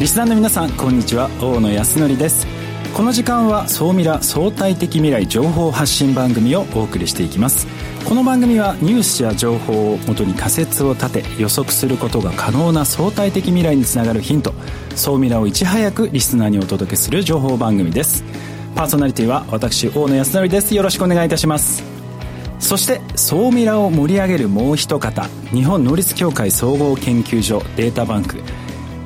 リスナーの皆さんこんにちは。大野康則です。この時間は総ミラ相対的未来情報発信番組をお送りしていきます。この番組はニュースや情報をもとに仮説を立て予測することが可能な相対的未来につながるヒント。総ミラをいち早くリスナーにお届けする情報番組です。パーソナリティは私大野康則です。よろしくお願いいたします。そして総ミラを盛り上げるもう一方日本能率協会総合研究所データバンク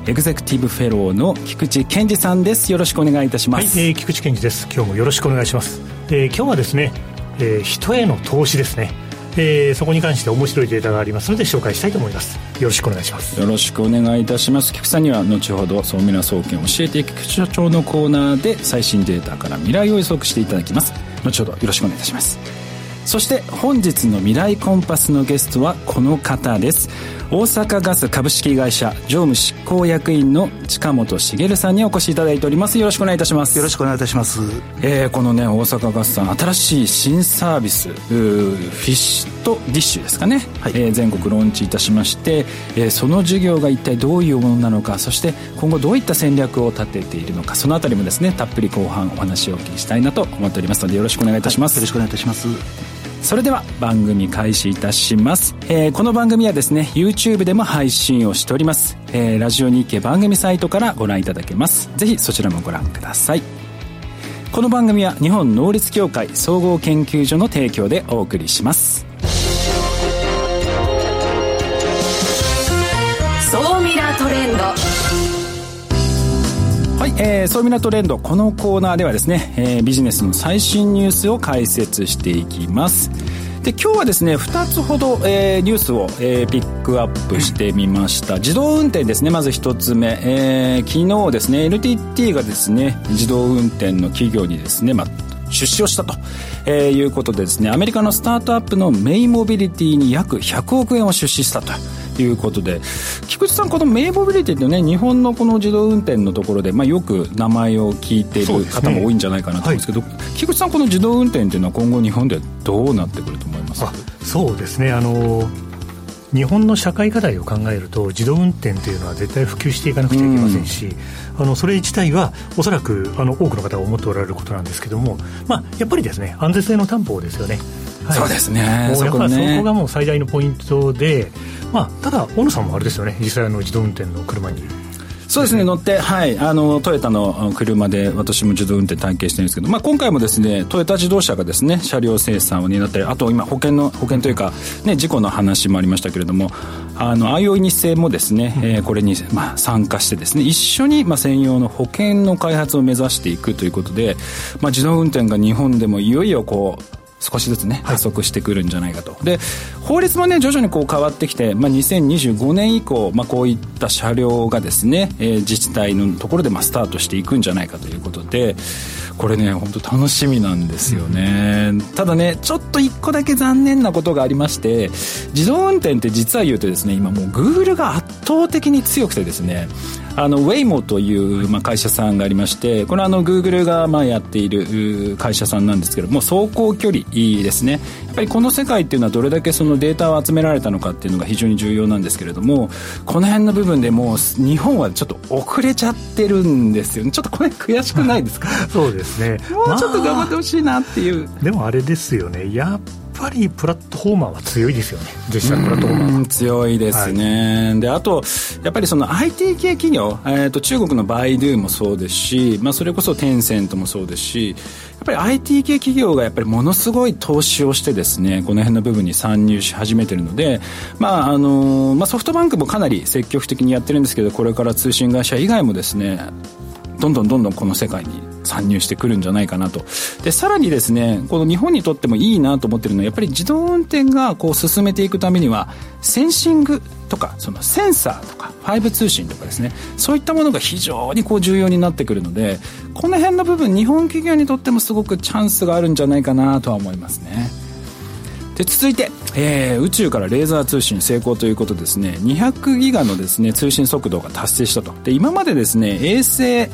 エグゼクティブフェローの菊池健二さんです。よろしくお願いいたします、はい、えー、菊池健二です。今日もよろしくお願いします、えー、今日はですね、えー、人への投資ですね。えー、そこに関して面白いデータがありますので紹介したいと思います。よろしくお願いします。よろしくお願いいたします。菊池さんには後ほど総ミラ総研教えていく菊池所長のコーナーで最新データから未来を予測していただきます。後ほどよろしくお願いいたしますそして本日の未来コンパスのゲストはこの方です。大阪ガス株式会社常務執行役員の近本茂さんにお越しいただいております。よろしくお願いいたします。よろしくお願いいたします、えー、このね大阪ガスさん新しい新サービスフィッシュとディッシュですかね、はい、えー、全国ローンチいたしまして、えー、その事業が一体どういうものなのかそして今後どういった戦略を立てているのかそのあたりもですねたっぷり後半お話をお聞きしたいなと思っておりますのでよろしくお願いいたします、はい、よろしくお願いいたしますそれでは番組開始いたします、えー、この番組はですね YouTube でも配信をしております、えー、ラジオ日経番組サイトからご覧いただけます。ぜひそちらもご覧ください。この番組は日本能率協会総合研究所の提供でお送りします。えー、そうみなトレンドこのコーナーではですね、えー、ビジネスの最新ニュースを解説していきます。で今日はですね2つほど、えー、ニュースを、えー、ピックアップしてみました。自動運転ですねまず1つ目、えー、昨日ですね NTT がですね自動運転の企業にですね、まあ、出資をしたと、えー、いうことでですねアメリカのスタートアップのメイモビリティに約100億円を出資したということで菊池さん、このメイボビリティってね日本のこの自動運転のところで、まあ、よく名前を聞いている方も多いんじゃないかなと思うんですけど、ねはい、菊池さん、この自動運転っていうのは今後日本でどうなってくると思いますそうですね。あの日本の社会課題を考えると自動運転というのは絶対普及していかなくちゃいけませんし、うん、あのそれ自体はおそらくあの多くの方が思っておられることなんですけども、まあ、やっぱりですね安全性の担保ですよね。はい、そうですね。そこ、ね、そこがもう最大のポイントで、まあ、ただ、小野さんもあれですよね、実際の自動運転の車に。そうですね、乗って、はい、あのトヨタの車で私も自動運転体験してるんですけど、まあ、今回もですねトヨタ自動車がですね車両生産を担ったりあと今保険の保険というか、ね、事故の話もありましたけれどもあの IOI 日製もですね、えー、これに、まあ、参加してですね一緒に、まあ、専用の保険の開発を目指していくということで、まあ、自動運転が日本でもいよいよこう少しずつね加速してくるんじゃないかと、はい、で法律もね徐々にこう変わってきて、まあ、2025年以降、まあ、こういった車両がですね、えー、自治体のところでまあスタートしていくんじゃないかということでこれね本当楽しみなんですよね、うん、ただねちょっと一個だけ残念なことがありまして自動運転って実は言うとですね今もうグーグルが圧倒的に強くてですねあのウェイモという、ま、会社さんがありましてこれはあのグーグルがまやっている会社さんなんですけども走行距離ですね。やっぱりこの世界っていうのはどれだけそのデータを集められたのかっていうのが非常に重要なんですけれどもこの辺の部分でもう日本はちょっと遅れちゃってるんですよね。ちょっとこれ悔しくないですか？そうでね。もうちょっと頑張ってほしいなっていう、まあ、でもあれですよね。やっぱりプラットフォーマーは強いですよね。実際プラットフォーマー強いですね、はい、であとやっぱりその IT 系企業、えーと、中国のバイドゥもそうですし、まあ、それこそテンセントもそうですしやっぱり IT 系企業がやっぱりものすごい投資をしてですねこの辺の部分に参入し始めてるので、まああのまあ、ソフトバンクもかなり積極的にやってるんですけどこれから通信会社以外もですねどんどんどんどんこの世界に参入してくるんじゃないかなと。でさらにですねこの日本にとってもいいなと思ってるのはやっぱり自動運転がこう進めていくためにはセンシングとかそのセンサーとか 5. 通信とかですねそういったものが非常にこう重要になってくるのでこの辺の部分日本企業にとってもすごくチャンスがあるんじゃないかなとは思いますね。で続いて、えー、宇宙からレーザー通信成功ということですね。200ギガのですね通信速度が達成したと。で今までですね衛星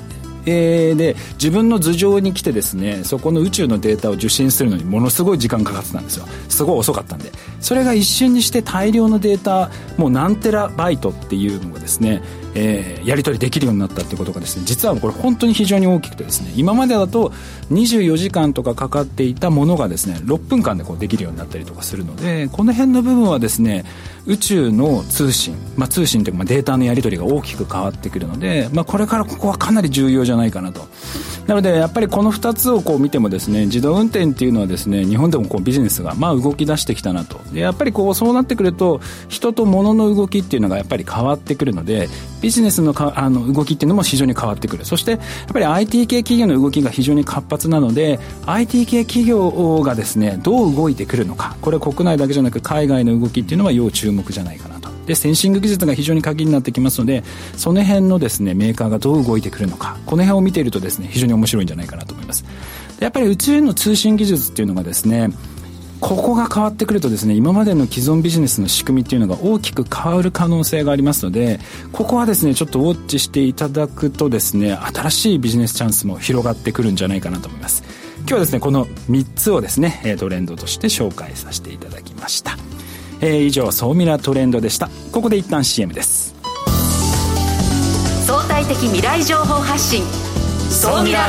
えー、で自分の頭上に来てですねそこの宇宙のデータを受信するのにものすごい時間かかってたんですよ。すごい遅かったんで。それが一瞬にして大量のデータもう何テラバイトっていうのがですねえー、やり取りできるようになったってことがですね実はこれ本当に非常に大きくてですね今までだと24時間とかかかっていたものがですね6分間でこうできるようになったりとかするのでこの辺の部分はですね宇宙の通信、まあ、通信というかデータのやり取りが大きく変わってくるので、まあ、これからここはかなり重要じゃないかなと。なのでやっぱりこの2つをこう見てもですね自動運転っていうのはですね日本でもこうビジネスがまあ動き出してきたなと。でやっぱりこうそうなってくると人と物の動きっていうのがやっぱり変わってくるのでビジネスのかあの動きっていうのも非常に変わってくる。そしてやっぱり IT 系企業の動きが非常に活発なので IT 系企業がですねどう動いてくるのか。これ国内だけじゃなく海外の動きっていうのは要注注目じゃないかなと。でセンシング技術が非常に鍵になってきますのでその辺のですねメーカーがどう動いてくるのかこの辺を見ているとですね非常に面白いんじゃないかなと思います。やっぱり宇宙の通信技術っていうのがですねここが変わってくるとですね今までの既存ビジネスの仕組みっていうのが大きく変わる可能性がありますのでここはですねちょっとウォッチしていただくとですね新しいビジネスチャンスも広がってくるんじゃないかなと思います。今日はですねこの3つをですねトレンドとして紹介させていただきました。えー、以上総ミラトレンドでした。ここで一旦 CM です。相対的未来情報発信。総ミラ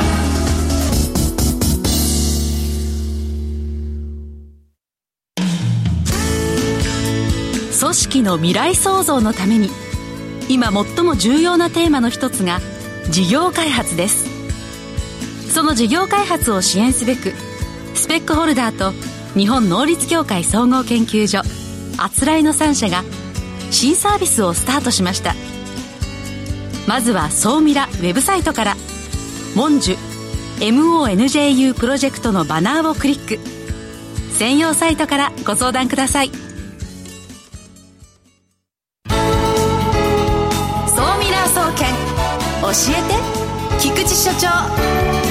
組織の未来創造のために今最も重要なテーマの一つが事業開発です。その事業開発を支援すべくスペックホルダーと日本能率協会総合研究所あつらいの3社が新サービスをスタートしました。まずは総ミラウェブサイトから「モンジュ MONJU プロジェクト」のバナーをクリック。専用サイトからご相談ください。総ミラー総研教えて菊池所長。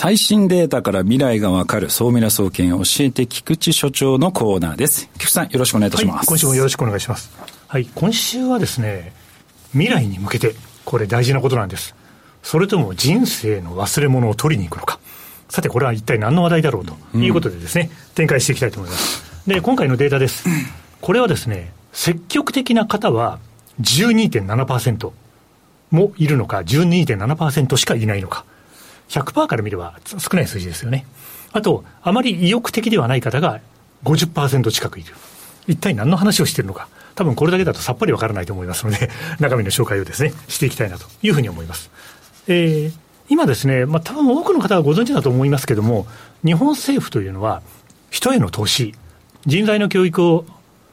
最新データから未来がわかる総ミラ総研教えて菊池所長のコーナーです。菊池さんよろしくお願いいたします、はい、今週もよろしくお願いします。はい、今週はですね、未来に向けて、これ大事なことなんです。それとも人生の忘れ物を取りに行くのか。さて、これは一体何の話題だろうということでですね、うん、展開していきたいと思います。で、今回のデータです。これはですね、積極的な方は12.7%もいるのか、12.7%しかいないのか。100%から見れば少ない数字ですよね。あと、あまり意欲的ではない方が50%近くいる。一体何の話をしているのか。多分これだけだとさっぱりわからないと思いますので、中身の紹介をですね、していきたいなというふうに思います。えー、今ですね、まあ多分多くの方はご存知だと思いますけれども、日本政府というのは、人への投資、人材の教育を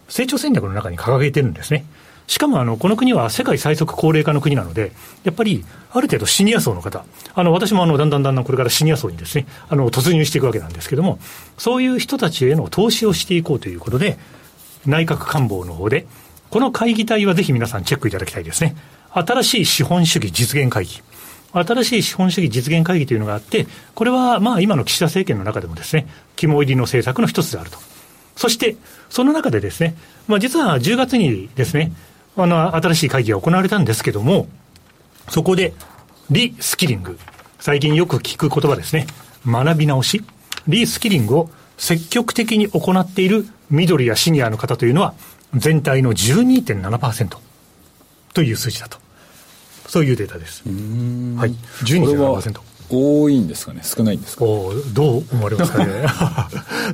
成長戦略の中に掲げてるんですね。しかもあのこの国は世界最速高齢化の国なので、やっぱりある程度シニア層の方、あの私もあのだんだんだんだんこれからシニア層にですね、あの突入していくわけなんですけども、そういう人たちへの投資をしていこうということで、内閣官房の方で、この会議体はぜひ皆さんチェックいただきたいですね。新しい資本主義実現会議。新しい資本主義実現会議というのがあって、これはまあ今の岸田政権の中でもですね、肝入りの政策の一つであると。そして、その中でですね、まあ実は10月にですね、あの、新しい会議が行われたんですけども、そこで、リスキリング。最近よく聞く言葉ですね。学び直し。リスキリングを積極的に行っている緑やシニアの方というのは、全体の12.7%という数字だと。そういうデータです。はい。12.7%。多いんですかね、少ないんですかどう思われますかね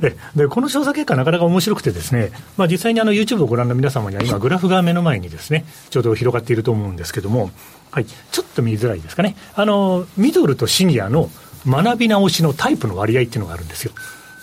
で。この調査結果、なかなか面白くてですね、まあ、実際にあの YouTube をご覧の皆様には、今、グラフが目の前にですね、ちょうど広がっていると思うんですけども、はい、ちょっと見づらいですかね。あの、ミドルとシニアの学び直しのタイプの割合っていうのがあるんですよ。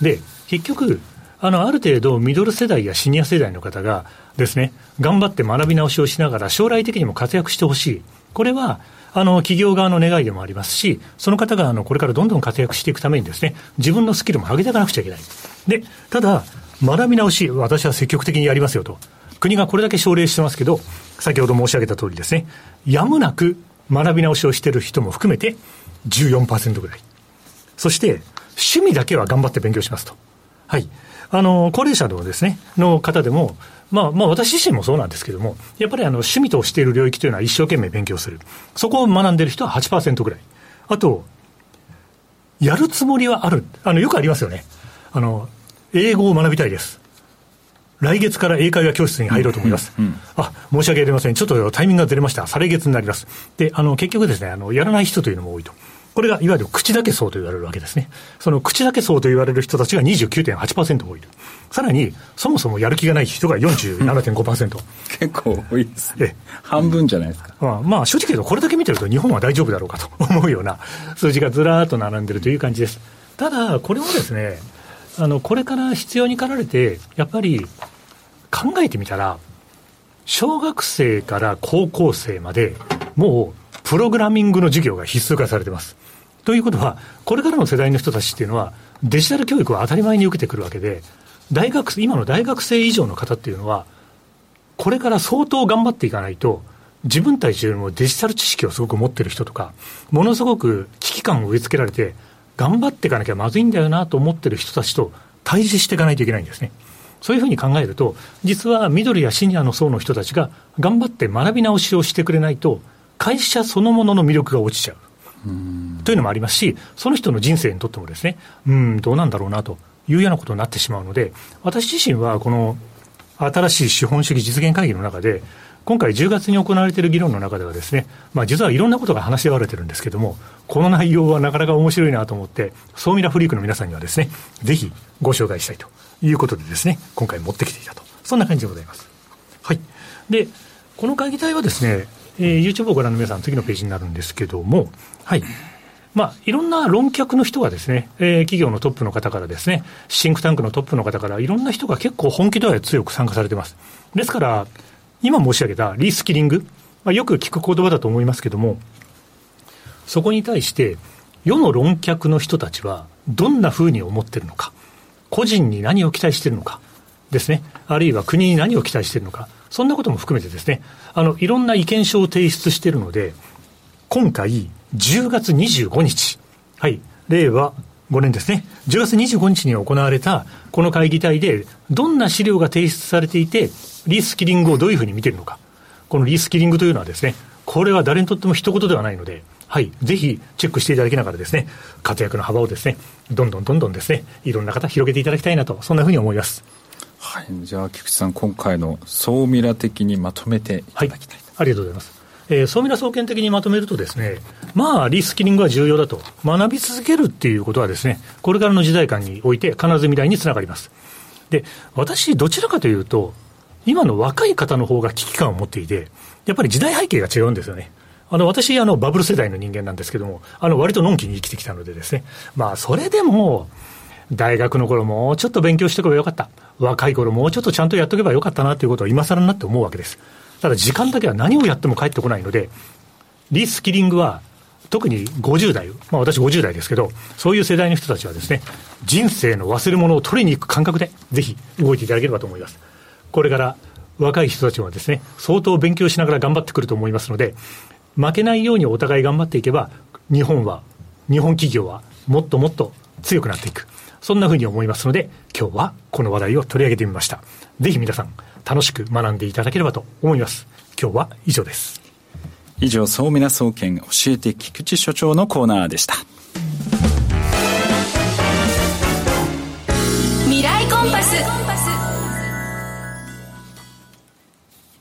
で、結局、あの、ある程度、ミドル世代やシニア世代の方がですね、頑張って学び直しをしながら、将来的にも活躍してほしい。これは、あの企業側の願いでもありますし、その方があのこれからどんどん活躍していくためにですね、自分のスキルも上げていかなくちゃいけない。で、ただ、学び直し、私は積極的にやりますよと。国がこれだけ奨励してますけど、先ほど申し上げた通りですね、やむなく学び直しをしている人も含めて14%ぐらい。そして、趣味だけは頑張って勉強しますと。はい。あの、高齢者のですね、の方でも、まあ、まあ、私自身もそうなんですけども、やっぱりあの趣味としている領域というのは一生懸命勉強する。そこを学んでいる人は8%ぐらい。あと、やるつもりはある。あの、よくありますよね。あの、英語を学びたいです。来月から英会話教室に入ろうと思います。うんうん、あ、申し訳ありません。ちょっとタイミングがずれました。再来月になります。で、あの、結局ですね、あの、やらない人というのも多いと。これがいわゆる口だけ層と言われるわけですね。その口だけ層と言われる人たちが29.8%多いさらに、そもそもやる気がない人が47.5%。結構多いですね。半分じゃないですか。まあ、まあ、正直言うとこれだけ見てると日本は大丈夫だろうかと 思うような数字がずらーっと並んでるという感じです。ただ、これもですね、あの、これから必要に駆られて、やっぱり考えてみたら、小学生から高校生まで、もうプログラミングの授業が必須化されてます。ということは、これからの世代の人たちっていうのは、デジタル教育を当たり前に受けてくるわけで、大学、今の大学生以上の方っていうのは、これから相当頑張っていかないと、自分たちよりもデジタル知識をすごく持ってる人とか、ものすごく危機感を植え付けられて、頑張っていかなきゃまずいんだよなと思ってる人たちと対峙していかないといけないんですね。そういうふうに考えると、実は緑やシニアの層の人たちが頑張って学び直しをしてくれないと、会社そのものの魅力が落ちちゃう。というのもありますし、その人の人生にとってもですね、うん、どうなんだろうなというようなことになってしまうので、私自身はこの新しい資本主義実現会議の中で、今回10月に行われている議論の中ではですね、まあ実はいろんなことが話し合われてるんですけども、この内容はなかなか面白いなと思って、ソーミラフリークの皆さんにはですね、ぜひご紹介したいということでですね、今回持ってきていたと。そんな感じでございます。はい。で、この会議体はですね、えー、YouTube をご覧の皆さん、次のページになるんですけども、はい。まあ、いろんな論客の人がですね、えー、企業のトップの方からですね、シンクタンクのトップの方から、いろんな人が結構本気度合い強く参加されてます。ですから、今申し上げたリスキリング、まあ、よく聞く言葉だと思いますけども、そこに対して、世の論客の人たちはどんなふうに思ってるのか、個人に何を期待してるのかですね、あるいは国に何を期待してるのか、そんなことも含めてですね、あの、いろんな意見書を提出しているので、今回、10月25日、はい、令和5年ですね、10月25日に行われたこの会議体で、どんな資料が提出されていて、リスキリングをどういうふうに見ているのか、このリスキリングというのはですね、これは誰にとっても一言ではないので、はい、ぜひチェックしていただきながらですね、活躍の幅をですね、どんどんどんどんですね、いろんな方広げていただきたいなと、そんなふうに思います。はい、じゃあ菊池さん今回の総ミラ的にまとめていただきたい、はい、ありがとうございます。えー、総ミラ総研的にまとめるとですね、まあ、リスキリングは重要だと。学び続けるっていうことはですね、これからの時代感において必ず未来につながります。で、私、どちらかというと、今の若い方の方が危機感を持っていて、やっぱり時代背景が違うんですよね。あの、私、あの、バブル世代の人間なんですけども、あの、割とのんきに生きてきたのでですね、まあ、それでも、大学の頃もうちょっと勉強しておけばよかった。若い頃もうちょっとちゃんとやっとけばよかったなということを今更になって思うわけです。ただ時間だけは何をやっても返ってこないので、リスキリングは特に50代、まあ私50代ですけど、そういう世代の人たちはですね、人生の忘れ物を取りに行く感覚で、ぜひ動いていただければと思います。これから若い人たちはですね、相当勉強しながら頑張ってくると思いますので、負けないようにお互い頑張っていけば、日本は、日本企業はもっともっと強くなっていく。そんなふうに思いますので、今日はこの話題を取り上げてみました。ぜひ皆さん、楽しく学んでいただければと思います。今日は以上です。以上、総皆総研教えて菊池所長のコーナーでした。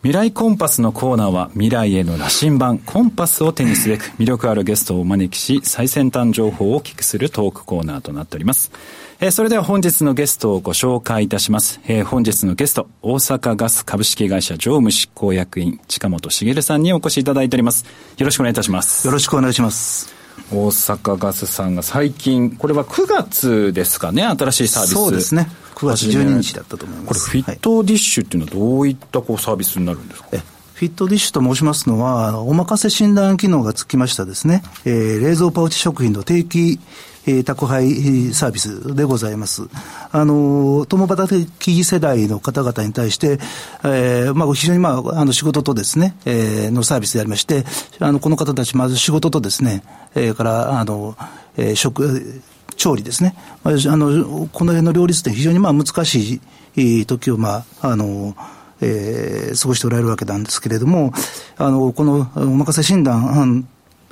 未来コンパスのコーナーは未来への羅針盤コンパスを手にすべく魅力あるゲストをお招きし最先端情報をお聞きするトークコーナーとなっております。えー、それでは本日のゲストをご紹介いたします。えー、本日のゲスト、大阪ガス株式会社常務執行役員、近本茂さんにお越しいただいております。よろしくお願いいたします。よろしくお願いします。大阪ガスさんが最近、これは9月ですかね、新しいサービス。そうですね。9月12日だったと思います。これ、フィットディッシュっていうのはどういったこうサービスになるんですか、えフィットディッシュと申しますのは、お任せ診断機能がつきましたですね、えー、冷蔵パウチ食品の定期えー、宅配サービスでございます。あの、共働き世代の方々に対して、えー、まあ、非常にまあ、あの、仕事とですね、えー、のサービスでありまして、あの、この方たち、まず仕事とですね、えー、から、あの、えー、食、調理ですね。あの、この辺の両立って非常にまあ、難しい時を、まあ、あの、えー、過ごしておられるわけなんですけれども、あの、このお任せ診断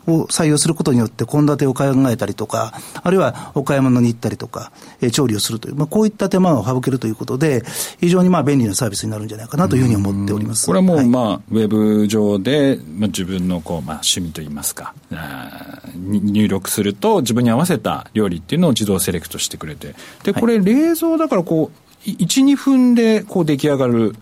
を採用することによって、献立を考えたりとか、あるいはお買い物に行ったりとか、えー、調理をするという、まあ、こういった手間を省けるということで、非常にまあ便利なサービスになるんじゃないかなというふうに思っております。これはもう、まあ、ウェブ上で、まあ、自分のこう、まあ、趣味といいますか、入力すると、自分に合わせた料理っていうのを自動セレクトしてくれて、で、これ、冷蔵だからこう、1、2分でこう出来上がる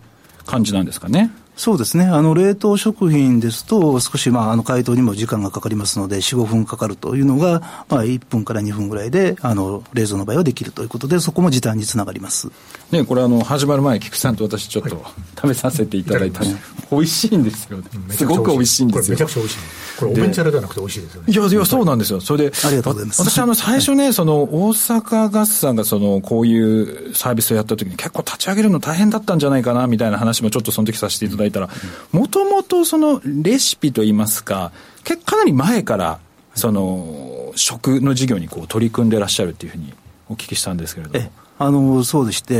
感じなんですかね。そうですね。あの、冷凍食品ですと、少し、まあ、あの、解凍にも時間がかかりますので、4、5分かかるというのが、まあ、1分から2分ぐらいで、あの、冷蔵の場合はできるということで、そこも時短につながります。ね、これ、あの、始まる前、菊さんと私、ちょっと、食べさせていただいた、はい、美味しいんですよ、ね。すごく美味しいんですよ。めちゃくちゃ美味しい。これ、お弁茶ではなくて美味しいですよね。いや、いや、そうなんですよ。それで、ありがとうございます。私、あの、最初ね、その、大阪ガスさんが、その、こういうサービスをやった時に、結構立ち上げるの大変だったんじゃないかな、みたいな話もちょっとその時させていただいたら、ももともとそのレシピといいますか、かなり前から、その、食の事業にこう取り組んでらっしゃるっていうふうにお聞きしたんですけれども。あのそうでして、え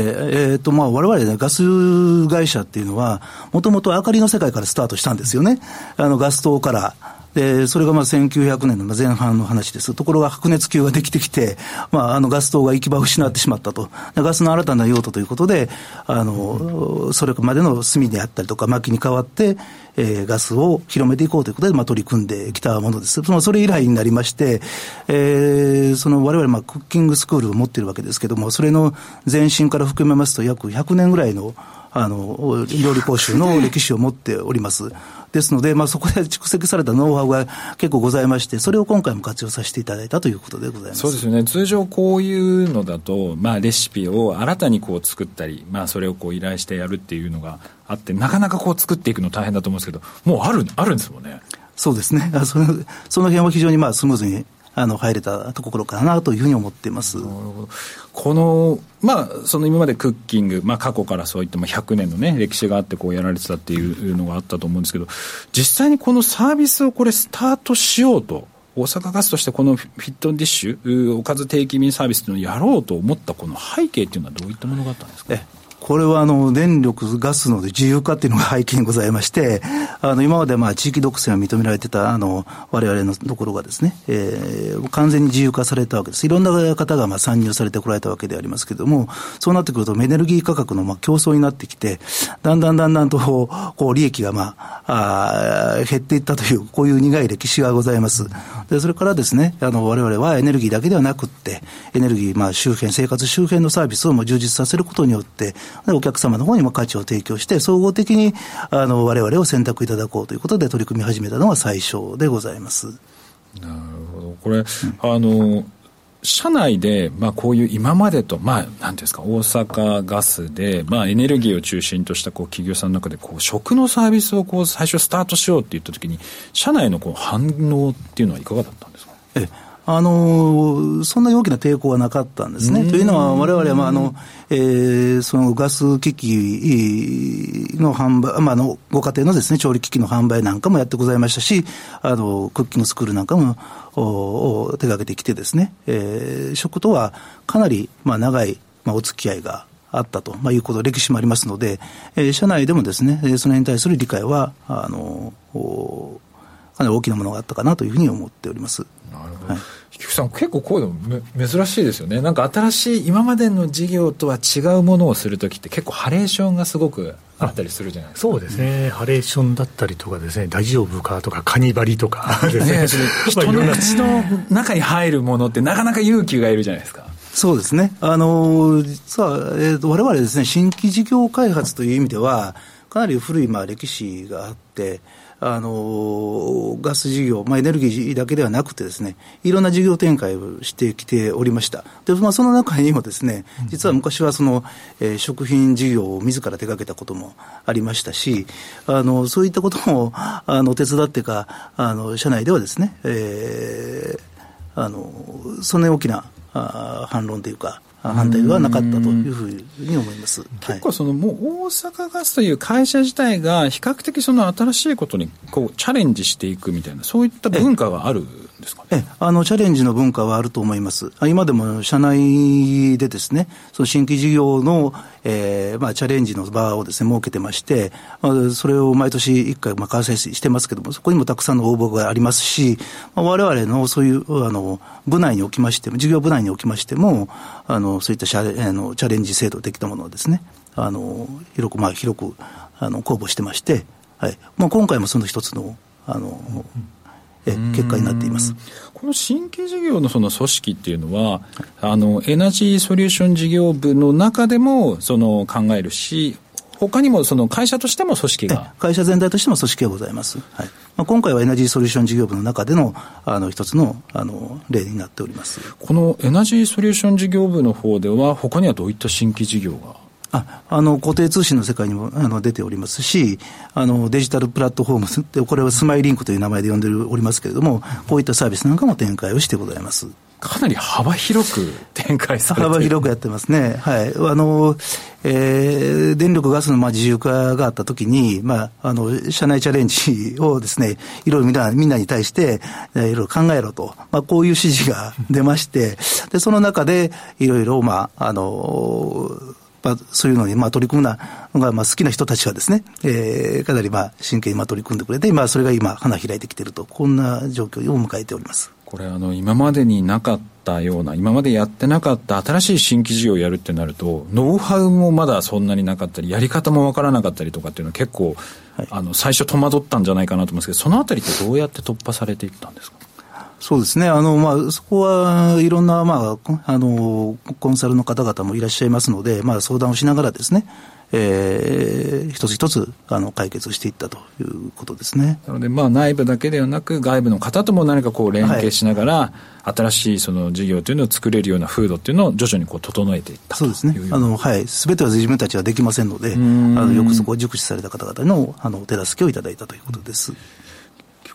ーとまあ、我々ね、ガス会社っていうのは、もともと明かりの世界からスタートしたんですよね、あのガス灯から。で、それがまあ1900年の前半の話です。ところが白熱球ができてきて、まあ、あのガス灯が行き場を失ってしまったと。ガスの新たな用途ということで、あの、それまでの炭であったりとか薪に代わって、えー、ガスを広めていこうということで、まあ、取り組んできたものです。そのそれ以来になりまして、えー、その我々、まあ、クッキングスクールを持っているわけですけども、それの前身から含めますと、約100年ぐらいのあの、料理講習の 歴史を持っております。ですので、まあ、そこで蓄積されたノウハウが結構ございまして、それを今回も活用させていただいたということでございますそうですよね、通常こういうのだと、まあ、レシピを新たにこう作ったり、まあ、それをこう依頼してやるっていうのがあって、なかなかこう作っていくの大変だと思うんですけど、もうあるあるんですもんね。そうですね、そのその辺は非常にまあスムーズにあの入れたところかなというふうに思っていますこの、まあ、その今までクッキング、まあ、過去からそういった100年の、ね、歴史があってこうやられてたっていうのがあったと思うんですけど、実際にこのサービスをこれ、スタートしようと。大阪ガスとしてこのフィットディッシュ、おかず定期便サービスというのをやろうと思ったこの背景っていうのはどういったものがあったんですか？これはあの電力、ガスの自由化っていうのが背景にございまして、あの今までまあ地域独占を認められてたあの我々のところがですね、えー、完全に自由化されたわけです。いろんな方がまあ参入されてこられたわけでありますけれども、そうなってくるとエネルギー価格のまあ競争になってきて、だんだんだんだんとこう利益がまああ減っていったという、こういう苦い歴史がございます。でそれからですね、あの我々はエネルギーだけではなくって、エネルギーまあ周辺、生活周辺のサービスをも充実させることによって、お客様の方にも価値を提供して、総合的にあの我々を選択いただこうということで取り組み始めたのが最初でございます。なるほど。これ、うん、あの、社内で、まあ、こういう今までと、まあ、なんていうんですか、大阪ガスで、まあ、エネルギーを中心としたこう企業さんの中で、こう、食のサービスをこう、最初スタートしようって言ったときに、社内のこう反応っていうのはいかがだったんですか？えあのそんなに大きな抵抗はなかったんですね。というのは、われわれは、まああのえー、そのガス機器の販売、まあ、のご家庭のです、ね、調理機器の販売なんかもやってございましたし、あのクッキングスクールなんかもお手がけてきてですね、えー、食とはかなり、まあ、長い、まあ、お付き合いがあったと、まあ、いうこと、歴史もありますので、えー、社内でもですね、その辺に対する理解は、あのかなり大きなものがあったかなというふうに思っております。なるほど。はい菊池さん、結構こういうの珍しいですよね。なんか新しい、今までの事業とは違うものをするときって結構ハレーションがすごくあったりするじゃないですか。そうですね。ハレーションだったりとかですね、大丈夫かとか、カニバリとかですね。ね人の口の中に入るものってなかなか勇気がいるじゃないですか。そうですね。あの、実は、えーと、我々ですね、新規事業開発という意味では、かなり古いまあ歴史があって、あのガス事業、まあ、エネルギーだけではなくてですね、いろんな事業展開をしてきておりました。で、まあ、その中にもですね、実は昔はその、えー、食品事業を自ら手掛けたこともありましたし、あの、そういったことも、あの、手伝ってか、あの、社内ではですね、えー、あの、そんなに大きなあ反論というか、反対はなかったというふうに思います。結構その、もう大阪ガスという会社自体が比較的その新しいことにこうチャレンジしていくみたいなそういった文化があるですか、ね、えあのチャレンジの文化はあると思います。今でも社内でですね、その新規事業の、えーまあ、チャレンジの場をですね設けてまして、まあ、それを毎年1回、まあ、開催してますけども、そこにもたくさんの応募がありますし、まあ、我々のそういうあの部内におきましても、事業部内におきましても、あのそういったシャあのチャレンジ制度的なものをですね、あの広く、まあ、広くあの公募してまして、はいまあ、今回もその一つのあの、え結果になっています。この新規事業のその組織っていうのは、あのエナジーソリューション事業部の中でもその考えるし、他にもその会社としても組織が。会社全体としても組織がございます、はい。まあ、今回はエナジーソリューション事業部の中でのあの一つのあの例になっております。このエナジーソリューション事業部の方では、他にはどういった新規事業が？ああの固定通信の世界にもあの出ておりますしあの、デジタルプラットフォームって、これはスマイリンクという名前で呼んでおりますけれども、こういったサービスなんかも展開をしてございます。かなり幅広く展開されて幅広くやってますね。はい。あの、えー、電力ガスのまあ自由化があったときに、まあ、あの、社内チャレンジをですね、いろいろみんなみんなに対して、えー、いろいろ考えろと、まあ、こういう指示が出まして、で、その中で、いろいろ、まあ、あの、まあ、そういうのにまあ取り組むのがまあ好きな人たちはですね、えー、かなりまあ真剣にまあ取り組んでくれて、まあ、それが今、花開いてきていると、こんな状況を迎えております。これあの、今までになかったような、今までやってなかった新しい新規事業をやるってなると、ノウハウもまだそんなになかったり、やり方もわからなかったりとかっていうのは結構、はい、あの最初戸惑ったんじゃないかなと思うんですけど、そのあたりってどうやって突破されていったんですか？そうですね。あの、まあ、そこはいろんな、まあ、あの、コンサルの方々もいらっしゃいますので、まあ、相談をしながらですね、えー、一つ一つあの解決していったということですね。なので、まあ、内部だけではなく、外部の方とも何かこう連携しながら、はい、新しいその事業というのを作れるような風土っていうのを徐々にこう整えていったそうですね。あの、はい。すべては自分たちはできませんので、あのよくそこを熟知された方々のあの手助けをいただいたということです。菊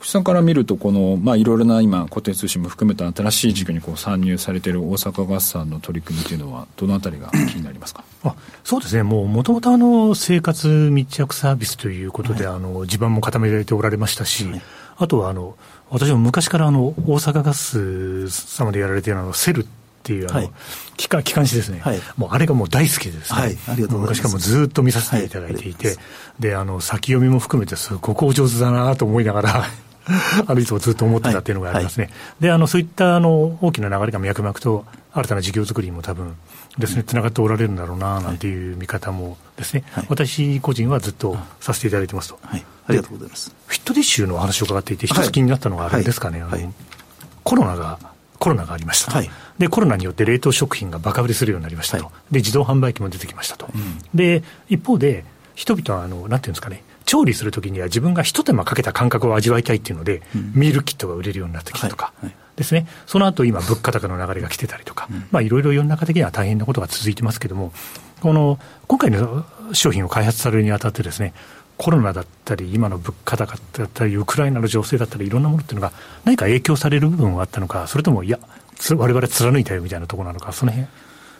池さんから見ると、この、まあ、いろいろな今、固定通信も含めた新しい事業にこう参入されている大阪ガスさんの取り組みというのは、どのあたりが気になりますか？あそうですね、もうもともと生活密着サービスということで、はい、あの地盤も固められておられましたし、はい、あとはあの私も昔からあの大阪ガス様でやられているあのセルっていうあの、はい、機関機関誌ですね、はい、もうあれがもう大好きでですね、はい、ありがとう昔からもずっと見させていただいていて、であの先読みも含めて、すごくお上手だなと思いながらあるいつもずっと思ってたっていうのがありますね。はいはい、で、あの、そういったあの大きな流れが脈々と新たな事業作りにも多分ですね、つながっておられるんだろうな、なんていう見方もですね、はい、私個人はずっとさせていただいてますと。はい、ありがとうございます。フィットディッシュの話を伺っていて、一つ気になったのがあれですかね、あのコロナが、コロナがありましたと、で、コロナによって冷凍食品がバカ売れするようになりましたと。で、自動販売機も出てきましたと。うん、で、一方で、人々はあの、なんていうんですかね、調理するときには自分が一手間かけた感覚を味わいたいっていうので、うん、ミールキットが売れるようになってきたとか、はい。はい、ですね、その後今、物価高の流れが来てたりとか、うん、まあいろいろ世の中的には大変なことが続いてますけれども、この今回の商品を開発されるにあたってですね、コロナだったり、今の物価高だったり、ウクライナの情勢だったり、いろんなものっていうのが、何か影響される部分はあったのか、それとも、いや、われわれ貫いたよみたいなところなのか、その辺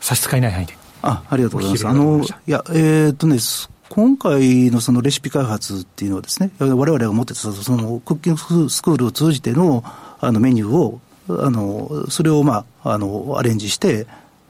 差し支えない範囲で。あありがとうございます。あの、いや、えー、っとね、今回のそのレシピ開発っていうのはですね、われわれが持ってたそのクッキングスクールを通じてのあのメニューを、あの、それをまあ、あの、アレンジして、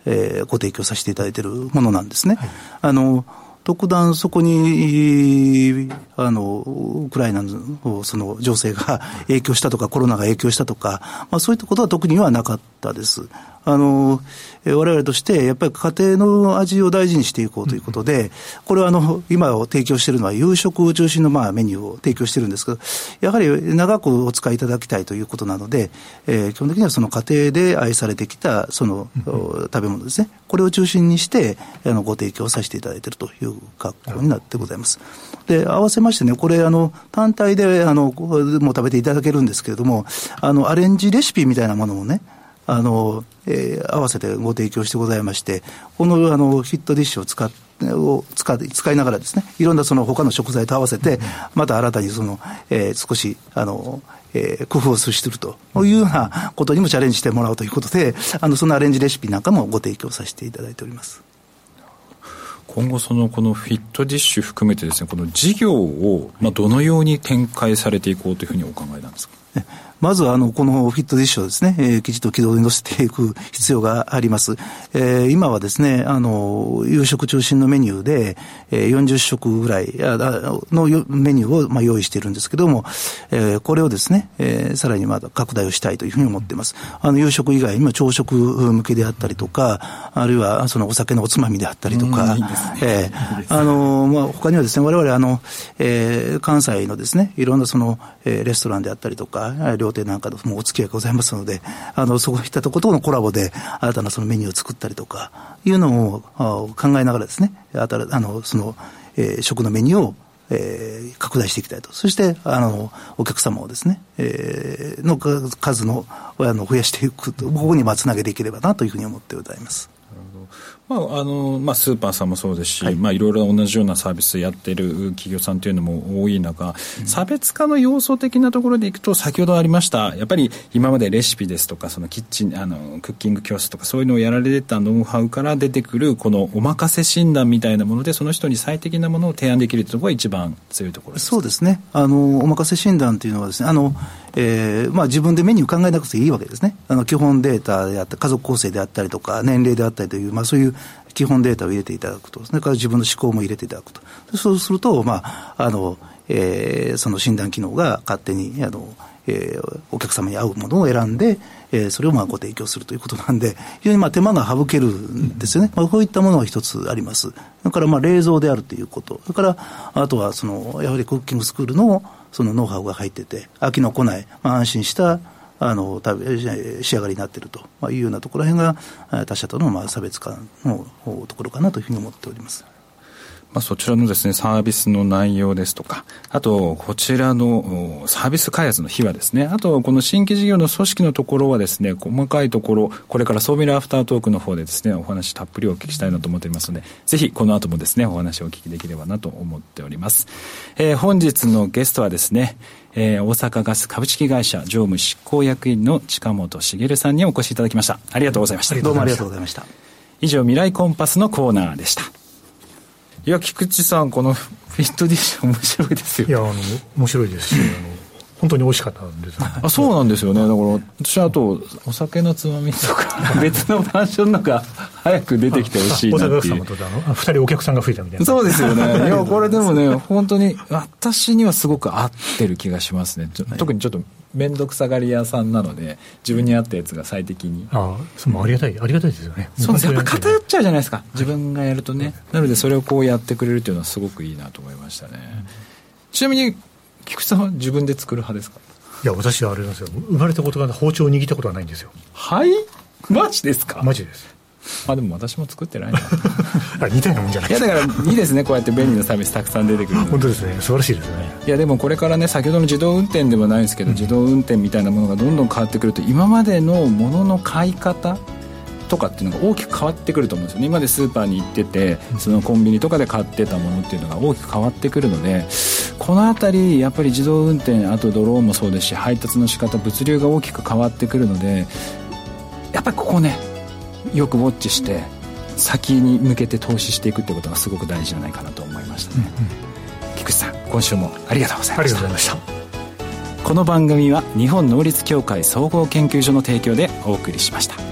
えー、ご提供させていただいているものなんですね。はい、あの、特段そこに、あの、ウクライナのその情勢が影響したとか、コロナが影響したとか、まあそういったことは特にはなかったです。あの、われわれとして、やっぱり家庭の味を大事にしていこうということで、これはあの、今を提供しているのは夕食中心のまあメニューを提供してるんですけど、やはり長くお使いいただきたいということなので、えー、基本的にはその家庭で愛されてきたその、食べ物ですね。これを中心にして、あの、ご提供させていただいているという格好になってございます。で、合わせましてね、これ、あの、単体で、あの、もう食べていただけるんですけれども、あの、アレンジレシピみたいなものもね、あの、えー、合わせてご提供してございまして、このあのヒットディッシュを使って、を使使いながらですね、いろんなその他の食材と合わせて、また新たにその、えー、少し、あの、えー、工夫をするというようなことにもチャレンジしてもらうということで、あの、そのアレンジレシピなんかもご提供させていただいております。今後そのこのフィットディッシュ含めてですね、この事業をまあどのように展開されていこうというふうにお考えなんですか？まずはあのこのフィットディッシュをですね、えー、きちっと軌道に乗せていく必要があります。えー、今はですね、あの、夕食中心のメニューで、えー、40食ぐらいのメニューをまあ用意しているんですけども、えー、これをですね、えー、さらにまだ拡大をしたいというふうに思っています。あの、夕食以外にも朝食向けであったりとか、あるいはそのお酒のおつまみであったりとか、えあの、まあ、他にはですね、我々あの、えー、関西のですね、いろんなその、えー、レストランであったりとか、料亭なんかもお付き合いがございますので、あの、そういったところとのコラボで、新たなそのメニューを作ったりとか、いうのを考えながらですね、あの、その、えー、食のメニューをえー、拡大していきたいと。そして、あの、お客様をですね、えー、の数の、あの、増やしていくと、ここにまつなげていければなというふうに思ってございます。まああのまあ、スーパーさんもそうですし、はい。まあ、いろいろ同じようなサービスやってる企業さんというのも多い中、うん、差別化の要素的なところでいくと、先ほどありました、やっぱり今までレシピですとか、そのキッチン、あのクッキング教室とか、そういうのをやられてたノウハウから出てくる、このお任せ診断みたいなもので、その人に最適なものを提案できるというところが一番強いところそうですね。あの、お任せ診断というのはですね、あのえーまあ、自分でメニュー考えなくていいわけですね。あの基本データであったり、家族構成であったりとか、年齢であったりという、まあ、そういう基本データを入れていただくと、それから自分の思考も入れていただくと。そうすると、まあ、あの、えー、その診断機能が勝手に、あの、えー、お客様に合うものを選んで、えー、それをまあご提供するということなんで、非常にまあ手間が省けるんですよね。まあ、こういったものが一つあります。それからまあ冷蔵であるということ。それから、あとはその、やはりクッキングスクールのそのノウハウが入ってて、飽きのこない、まあ、安心したあの仕上がりになっているというようなところへんが他社とのまあ差別化のところかなというふうに思っております。まあ、そちらのですね、サービスの内容ですとか、あと、こちらのサービス開発の秘話ですね、あと、この新規事業の組織のところはですね、細かいところ、これからソーミラアフタートークの方でですね、お話たっぷりお聞きしたいなと思っていますので、ぜひこの後もですね、お話をお聞きできればなと思っております。えー、本日のゲストはですね、えー、大阪ガス株式会社常務執行役員の近本茂さんにお越しいただきました。ありがとうございました。どうもありがとうございました。以上、未来コンパスのコーナーでした。いや、菊池さん、このフィットディッシュ面白いですよ。いや、あの、面白いですし、あの、本当に美味しかったんです、あそうなんですよね。だから私あとお酒のつまみとか別のマンションのが早く出てきてほしいなっていう。二人お客さんが増えたみたいな。そうですよね。いやこれでもね本当に私にはすごく合ってる気がしますね。特にちょっと面倒くさがり屋さんなので自分に合ったやつが最適に。ああそありがたいありがたいですよね。そうですやっぱ偏っちゃうじゃないですか。自分がやるとね。なのでそれをこうやってくれるっていうのはすごくいいなと思いましたね、ちなみに菊池さんは自分で作る派ですか？いや私はあれなんですよ。生まれたことが包丁を握ったことはないんですよ。はい？マジですか？マジですあでも私も作ってないな。似たようなもんじゃない。いやだからいいですねこうやって便利なサービスたくさん出てくる本当ですね。素晴らしいですね。いやでもこれからね先ほどの自動運転ではないんですけど、うん、自動運転みたいなものがどんどん変わってくると今までのものの買い方とかっていうのが大きく変わってくると思うんですよね。今までスーパーに行っててそのコンビニとかで買ってたものっていうのが大きく変わってくるのでこの辺りやっぱり自動運転あとドローンもそうですし配達の仕方物流が大きく変わってくるのでやっぱりここねよくウォッチして先に向けて投資していくってことがすごく大事じゃないかなと思いましたね、うんうん、菊池さん今週もありがとうございました。ありがとうございました。この番組は日本能率協会総合研究所の提供でお送りしました